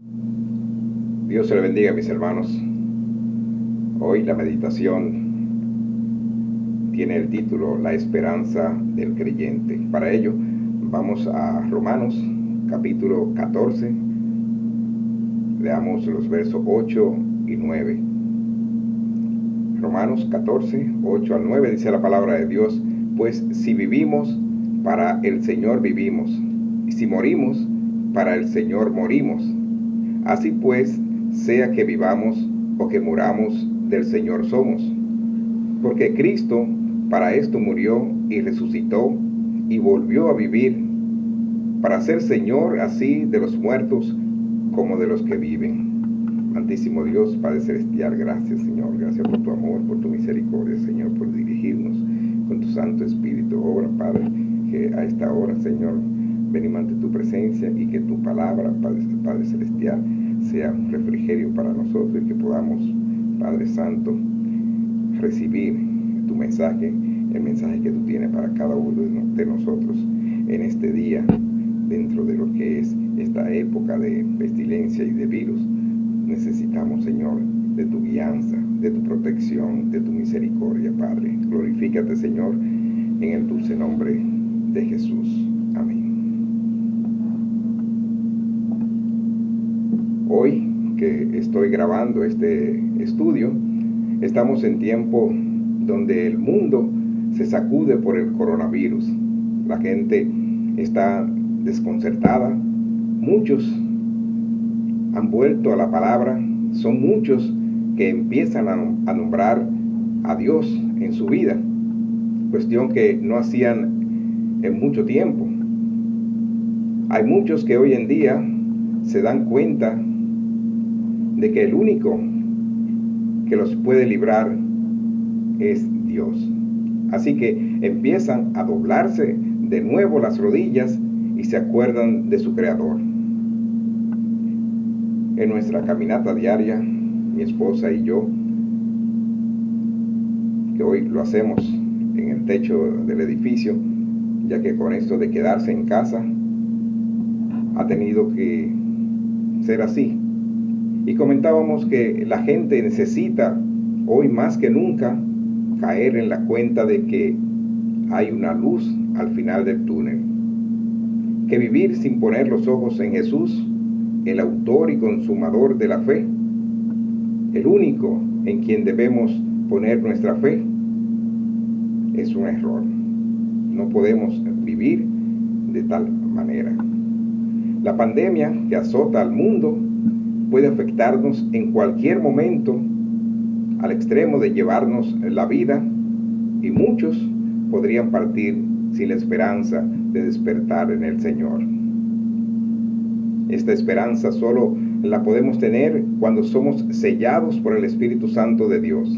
Dios se le bendiga, mis hermanos. Hoy la meditación tiene el título La esperanza del creyente. Para ello, vamos a Romanos capítulo 14. Leamos los versos 8 y 9. Romanos 14, 8 al 9 dice la palabra de Dios, pues si vivimos, para el Señor vivimos, y si morimos, para el Señor morimos. Así pues, sea que vivamos o que muramos, del Señor somos. Porque Cristo para esto murió y resucitó y volvió a vivir, para ser Señor así de los muertos como de los que viven. Santísimo Dios, Padre Celestial, gracias Señor, gracias por tu amor, por tu misericordia, Señor, por dirigirnos con tu Santo Espíritu. Obra, Padre, que a esta hora, Señor, venimos ante tu presencia y que tu palabra, Padre, Celestial, sea un refrigerio para nosotros y que podamos, Padre Santo, recibir tu mensaje, el mensaje que tú tienes para cada uno de nosotros en este día, dentro de lo que es esta época de pestilencia y de virus. Necesitamos, Señor, de tu guianza, de tu protección, de tu misericordia, Padre. Glorifícate, Señor, en el dulce nombre de Jesús. Amén. Hoy que estoy grabando este estudio, estamos en tiempo donde el mundo se sacude por el coronavirus. La gente está desconcertada. Muchos han vuelto a la palabra. Son muchos que empiezan a, nombrar a Dios en su vida. Cuestión que no hacían en mucho tiempo. Hay muchos que hoy en día se dan cuenta de que el único que los puede librar es Dios. Así que empiezan a doblarse de nuevo las rodillas y se acuerdan de su Creador. En nuestra caminata diaria, mi esposa y yo, que hoy lo hacemos en el techo del edificio, ya que con esto de quedarse en casa ha tenido que ser así. Y comentábamos que la gente necesita hoy más que nunca caer en la cuenta de que hay una luz al final del túnel. Que vivir sin poner los ojos en Jesús, el autor y consumador de la fe, el único en quien debemos poner nuestra fe, es un error. No podemos vivir de tal manera. La pandemia que azota al mundo puede afectarnos en cualquier momento al extremo de llevarnos la vida y muchos podrían partir sin la esperanza de despertar en el Señor. Esta esperanza solo la podemos tener cuando somos sellados por el Espíritu Santo de Dios.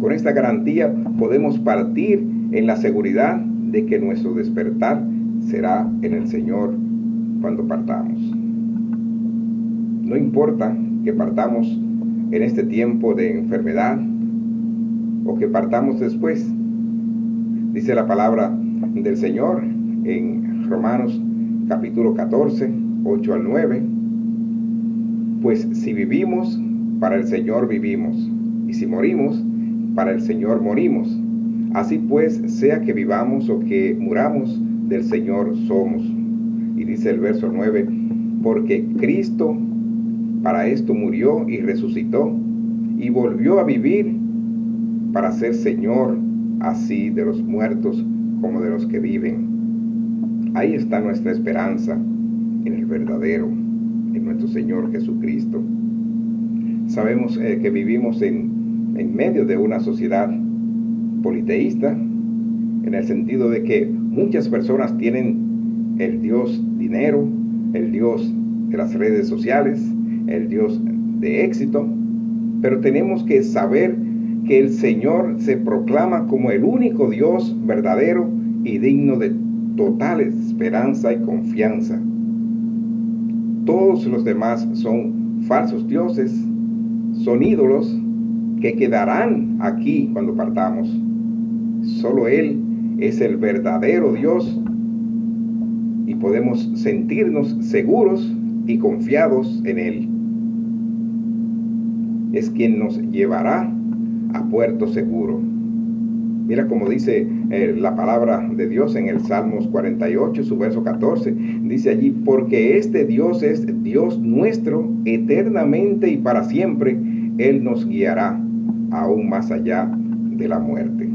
Con esta garantía podemos partir en la seguridad de que nuestro despertar será en el Señor cuando partamos. No importa que partamos en este tiempo de enfermedad o que partamos después. Dice la palabra del Señor en Romanos capítulo 14, 8 al 9. Pues si vivimos, para el Señor vivimos, y si morimos, para el Señor morimos. Así pues, sea que vivamos o que muramos, del Señor somos. Y dice el verso 9, porque Cristo para esto murió y resucitó y volvió a vivir para ser Señor así de los muertos como de los que viven. Ahí está nuestra esperanza en el verdadero, en nuestro Señor Jesucristo. Sabemos eh, que vivimos en, en medio de una sociedad politeísta, en el sentido de que muchas personas tienen el Dios dinero, el Dios de las redes sociales, el Dios de éxito, pero tenemos que saber que el Señor se proclama como el único Dios verdadero y digno de total esperanza y confianza. Todos los demás son falsos dioses, son ídolos que quedarán aquí cuando partamos. Solo Él es el verdadero Dios y podemos sentirnos seguros y confiados en Él. Es quien nos llevará a puerto seguro. Mira como dice eh, la palabra de Dios en el Salmos 48, su verso 14. Dice allí, porque este Dios es Dios nuestro eternamente y para siempre. Él nos guiará aún más allá de la muerte.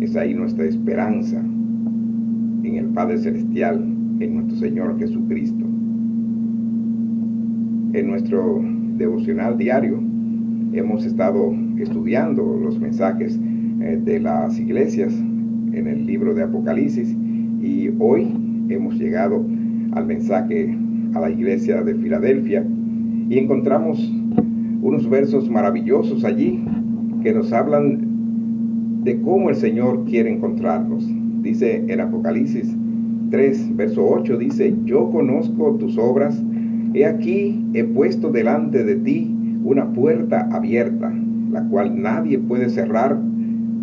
Es ahí nuestra esperanza en el Padre Celestial, en nuestro Señor Jesucristo. En nuestro devocional diario hemos estado estudiando los mensajes eh, de las iglesias en el libro de Apocalipsis y hoy hemos llegado al mensaje a la iglesia de Filadelfia y encontramos unos versos maravillosos allí que nos hablan de cómo el Señor quiere encontrarnos. Dice en Apocalipsis 3, verso 8, dice, yo conozco tus obras, he aquí he puesto delante de ti una puerta abierta, la cual nadie puede cerrar,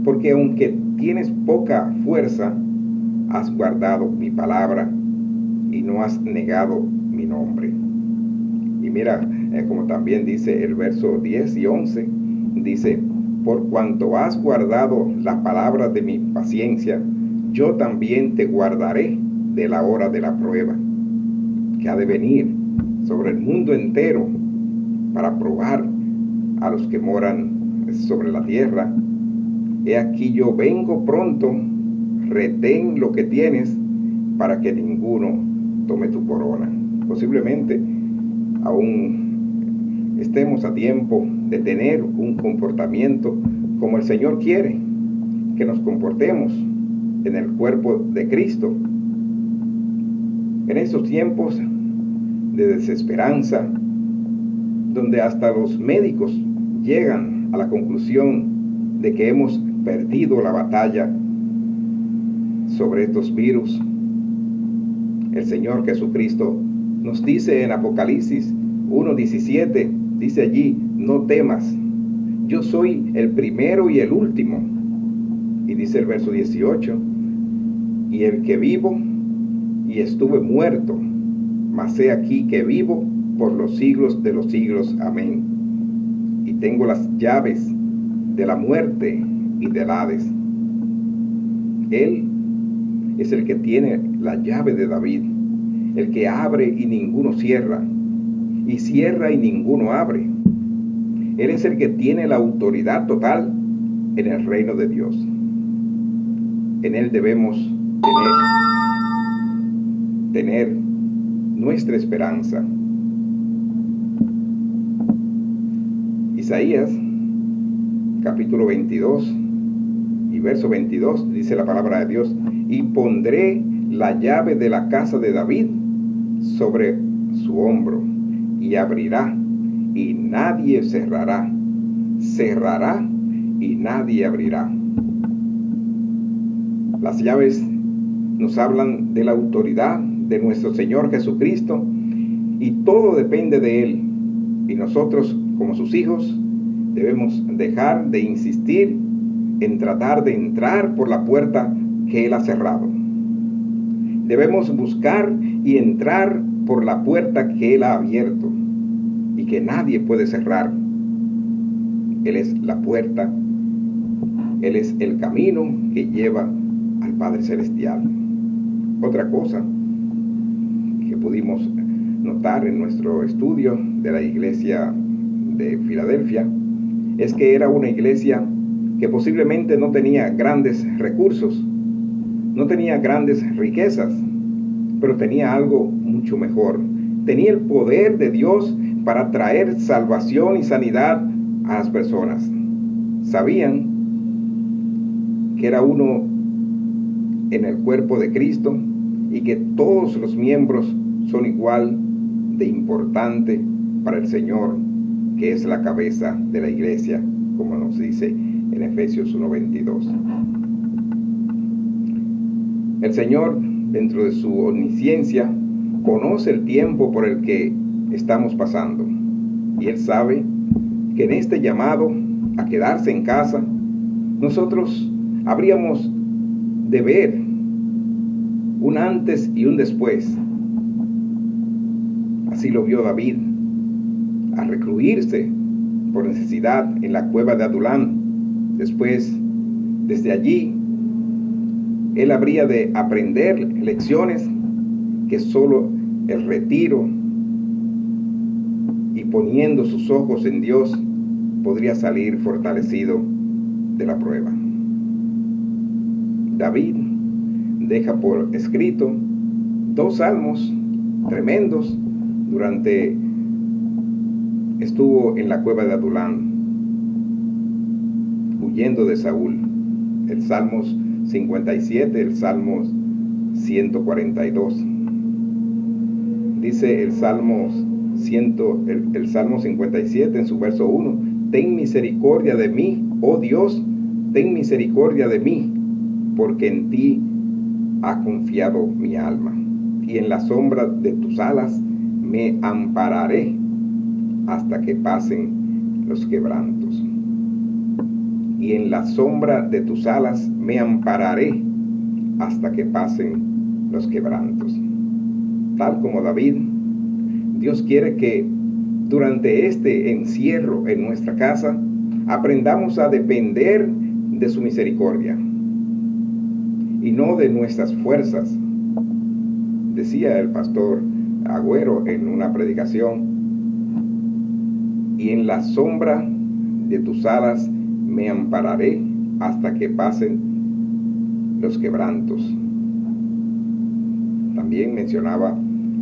porque aunque tienes poca fuerza, has guardado mi palabra y no has negado mi nombre. Y mira, eh, como también dice el verso 10 y 11, dice, por cuanto has guardado la palabra de mi paciencia, yo también te guardaré de la hora de la prueba, que ha de venir sobre el mundo entero para probar a los que moran sobre la tierra. He aquí yo vengo pronto, retén lo que tienes para que ninguno tome tu corona. Posiblemente aún estemos a tiempo de tener un comportamiento como el Señor quiere, que nos comportemos en el cuerpo de Cristo. En estos tiempos de desesperanza, donde hasta los médicos llegan a la conclusión de que hemos perdido la batalla sobre estos virus, el Señor Jesucristo nos dice en Apocalipsis 1.17, dice allí, no temas, yo soy el primero y el último. Y dice el verso 18, y el que vivo y estuve muerto, mas he aquí que vivo por los siglos de los siglos. Amén. Y tengo las llaves de la muerte y del Hades. Él es el que tiene la llave de David, el que abre y ninguno cierra, y cierra y ninguno abre. Él es el que tiene la autoridad total en el reino de Dios. En Él debemos tener, tener nuestra esperanza. Isaías capítulo 22 y verso 22 dice la palabra de Dios, y pondré la llave de la casa de David sobre su hombro y abrirá y nadie cerrará, cerrará y nadie abrirá. Las llaves nos hablan de la autoridad de nuestro Señor Jesucristo y todo depende de Él. Y nosotros como sus hijos, debemos dejar de insistir en tratar de entrar por la puerta que Él ha cerrado. Debemos buscar y entrar por la puerta que Él ha abierto y que nadie puede cerrar. Él es la puerta, Él es el camino que lleva al Padre Celestial. Otra cosa pudimos notar en nuestro estudio de la iglesia de Filadelfia es que era una iglesia que posiblemente no tenía grandes recursos, no tenía grandes riquezas, pero tenía algo mucho mejor. Tenía el poder de Dios para traer salvación y sanidad a las personas. Sabían que era uno en el cuerpo de Cristo y que todos los miembros son igual de importante para el Señor que es la cabeza de la iglesia, como nos dice en Efesios 1.22. El Señor, dentro de su omnisciencia, conoce el tiempo por el que estamos pasando. Y Él sabe que en este llamado a quedarse en casa, nosotros habríamos de ver un antes y un después. Así lo vio David a recluirse por necesidad en la cueva de Adulán. Después, desde allí, él habría de aprender lecciones que solo el retiro y poniendo sus ojos en Dios podría salir fortalecido de la prueba. David deja por escrito dos salmos tremendos durante estuvo en la cueva de Adulán huyendo de Saúl. El Salmos 57, el Salmos 142. Dice el Salmos el, el Salmo 57 en su verso 1, ten misericordia de mí, oh Dios, ten misericordia de mí, porque en ti ha confiado mi alma, y en la sombra de tus alas me ampararé hasta que pasen los quebrantos. Y en la sombra de tus alas me ampararé hasta que pasen los quebrantos. Tal como David, Dios quiere que durante este encierro en nuestra casa aprendamos a depender de su misericordia y no de nuestras fuerzas. Decía el pastor Agüero en una predicación, y en la sombra de tus alas me ampararé hasta que pasen los quebrantos. También mencionaba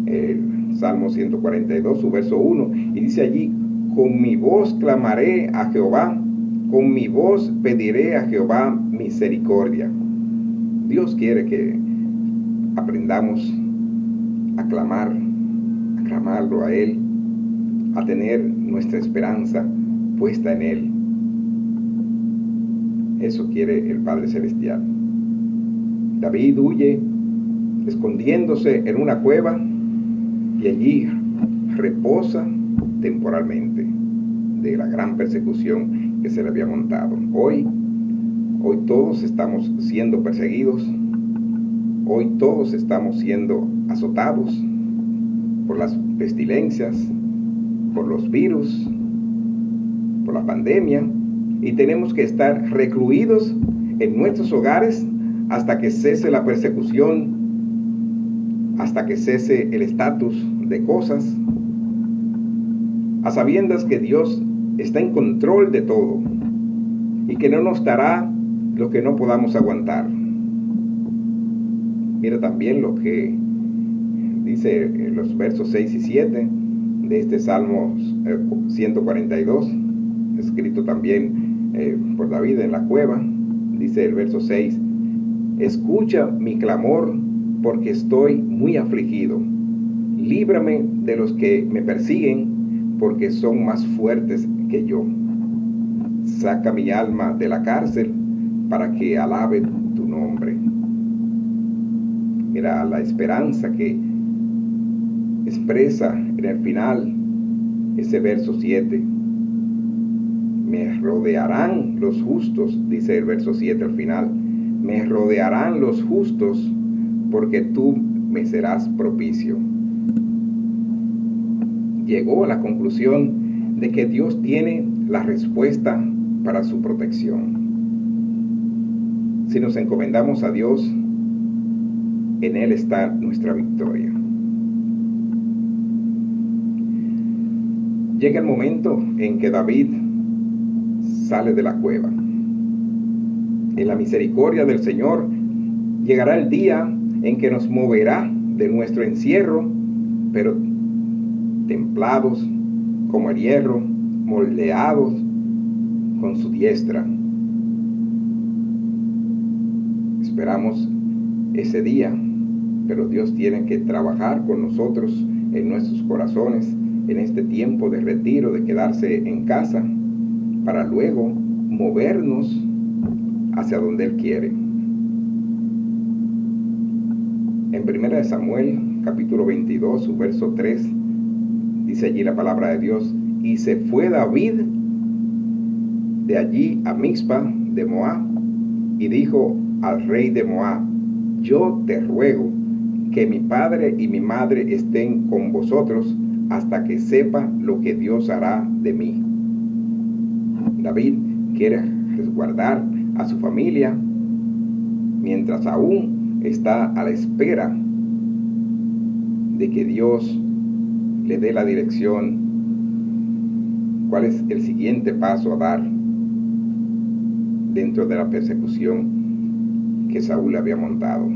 el Salmo 142, su verso 1, y dice allí, con mi voz clamaré a Jehová, con mi voz pediré a Jehová misericordia. Dios quiere que aprendamos a clamar, clamarlo a Él, a tener nuestra esperanza puesta en Él. Eso quiere el Padre Celestial. David huye escondiéndose en una cueva y allí reposa temporalmente de la gran persecución que se le había montado. Hoy Hoy todos estamos siendo perseguidos. Hoy todos estamos siendo azotados por las pestilencias, por los virus, por la pandemia. Y tenemos que estar recluidos en nuestros hogares hasta que cese la persecución, hasta que cese el estatus de cosas, a sabiendas que Dios está en control de todo y que no nos dará lo que no podamos aguantar. Mira también lo que dice en los versos 6 y 7 de este Salmo 142, eh, escrito también eh, por David en la cueva. Dice el verso 6, escucha mi clamor porque estoy muy afligido. Líbrame de los que me persiguen porque son más fuertes que yo. Saca mi alma de la cárcel para que alabe tu nombre. Mira la esperanza que expresa en el final ese verso 7. Me rodearán los justos, dice el verso 7 al final. Me rodearán los justos porque tú me serás propicio. Llegó a la conclusión de que Dios tiene la respuesta para su protección. Si nos encomendamos a Dios, en Él está nuestra victoria. Llega el momento en que David sale de la cueva. En la misericordia del Señor llegará el día en que nos moverá de nuestro encierro, pero templados como el hierro, moldeados con su diestra Esperamos ese día, pero Dios tiene que trabajar con nosotros en nuestros corazones en este tiempo de retiro, de quedarse en casa, para luego movernos hacia donde Él quiere. En 1 Samuel, capítulo 22, su verso 3, dice allí la palabra de Dios, y se fue David de allí a Mixpa de Moab y dijo al rey de Moab, yo te ruego que mi padre y mi madre estén con vosotros hasta que sepa lo que Dios hará de mí. David quiere resguardar a su familia mientras aún está a la espera de que Dios le dé la dirección, cuál es el siguiente paso a dar dentro de la persecución que Saúl había montado.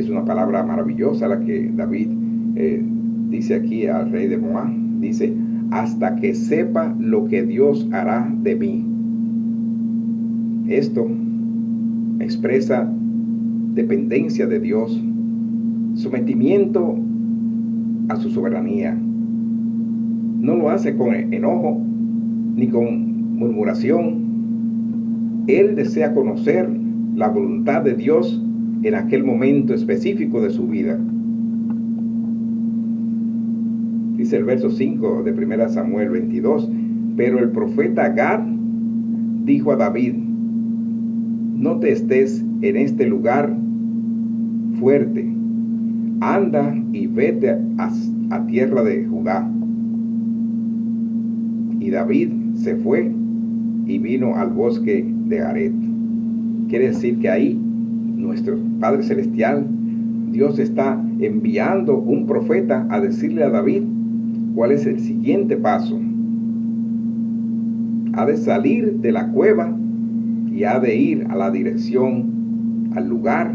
Es una palabra maravillosa la que David eh, dice aquí al rey de Moab. Dice, hasta que sepa lo que Dios hará de mí. Esto expresa dependencia de Dios, sometimiento a su soberanía. No lo hace con enojo ni con murmuración. Él desea conocer la voluntad de Dios en aquel momento específico de su vida. Dice el verso 5 de 1 Samuel 22, pero el profeta Gad dijo a David, no te estés en este lugar fuerte, anda y vete a, tierra de Judá. Y David se fue y vino al bosque de Aret. Quiere decir que ahí nuestro Padre Celestial, Dios está enviando un profeta a decirle a David cuál es el siguiente paso. Ha de salir de la cueva y ha de ir a la dirección, al lugar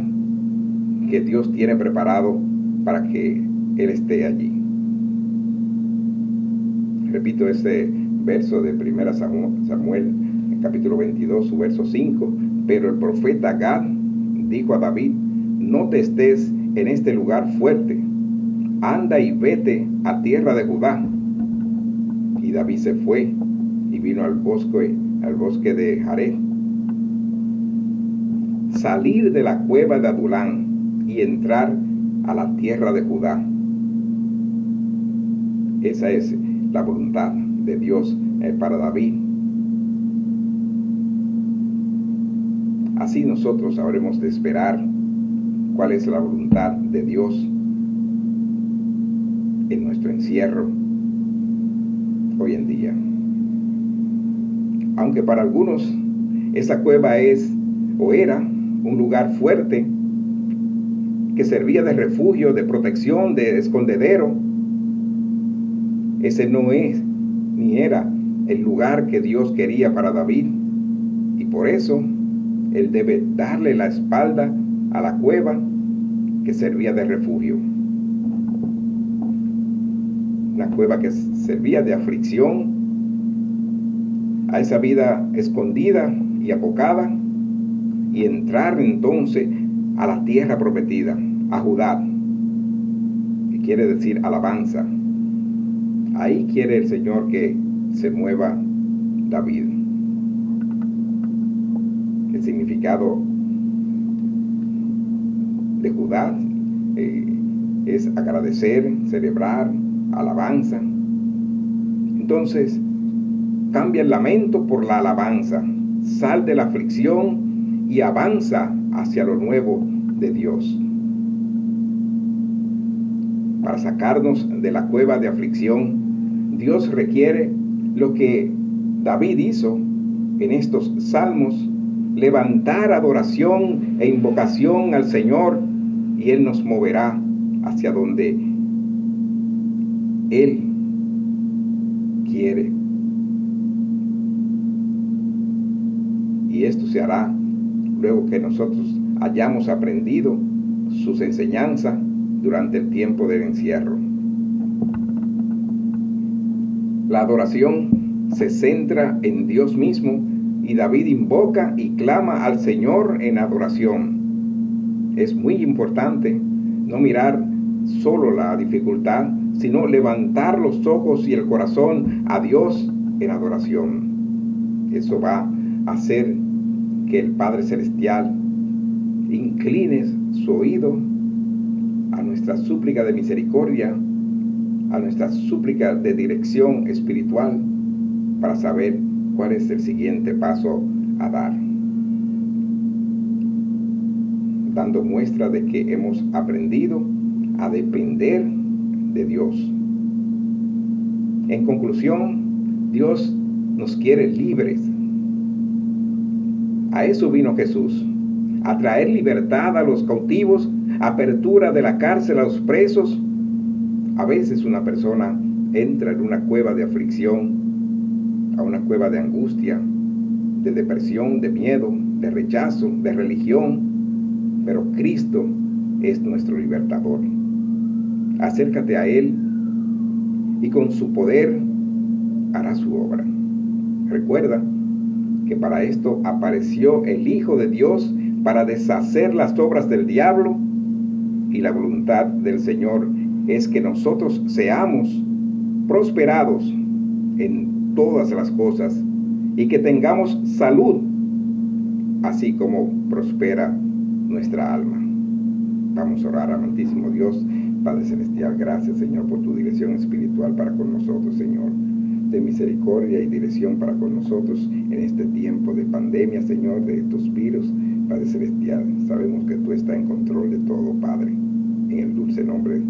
que Dios tiene preparado para que Él esté allí. Repito ese verso de 1 Samuel, capítulo 22, su verso 5. Pero el profeta Gad dijo a David, no te estés en este lugar fuerte, anda y vete a tierra de Judá. Y David se fue y vino al bosque, al bosque de Jared. Salir de la cueva de Adulán y entrar a la tierra de Judá. Esa es la voluntad de Dios eh, para David. Así nosotros habremos de esperar cuál es la voluntad de Dios en nuestro encierro hoy en día. Aunque para algunos esa cueva es o era un lugar fuerte que servía de refugio, de protección, de escondedero, ese no es ni era el lugar que Dios quería para David. Y por eso él debe darle la espalda a la cueva que servía de refugio. Una cueva que servía de aflicción a esa vida escondida y apocada y entrar entonces a la tierra prometida, a Judá, que quiere decir alabanza. Ahí quiere el Señor que se mueva David significado de Judá eh, es agradecer, celebrar, alabanza. Entonces, cambia el lamento por la alabanza, sal de la aflicción y avanza hacia lo nuevo de Dios. Para sacarnos de la cueva de aflicción, Dios requiere lo que David hizo en estos salmos levantar adoración e invocación al Señor y Él nos moverá hacia donde Él quiere. Y esto se hará luego que nosotros hayamos aprendido sus enseñanzas durante el tiempo del encierro. La adoración se centra en Dios mismo y David invoca y clama al Señor en adoración. Es muy importante no mirar solo la dificultad, sino levantar los ojos y el corazón a Dios en adoración. Eso va a hacer que el Padre Celestial incline su oído a nuestra súplica de misericordia, a nuestra súplica de dirección espiritual, para saber cuál es el siguiente paso a dar. Dando muestra de que hemos aprendido a depender de Dios. En conclusión, Dios nos quiere libres. A eso vino Jesús, a traer libertad a los cautivos, apertura de la cárcel a los presos. A veces una persona entra en una cueva de aflicción, a una cueva de angustia, de depresión, de miedo, de rechazo, de religión, pero Cristo es nuestro libertador. Acércate a Él y con su poder hará su obra. Recuerda que para esto apareció el Hijo de Dios para deshacer las obras del diablo y la voluntad del Señor es que nosotros seamos prosperados en todas las cosas y que tengamos salud, así como prospera nuestra alma. Vamos a orar, amantísimo Dios, Padre Celestial, gracias Señor por tu dirección espiritual para con nosotros, Señor. De misericordia y dirección para con nosotros en este tiempo de pandemia, Señor, de estos virus, Padre Celestial. Sabemos que tú estás en control de todo, Padre. En el dulce nombre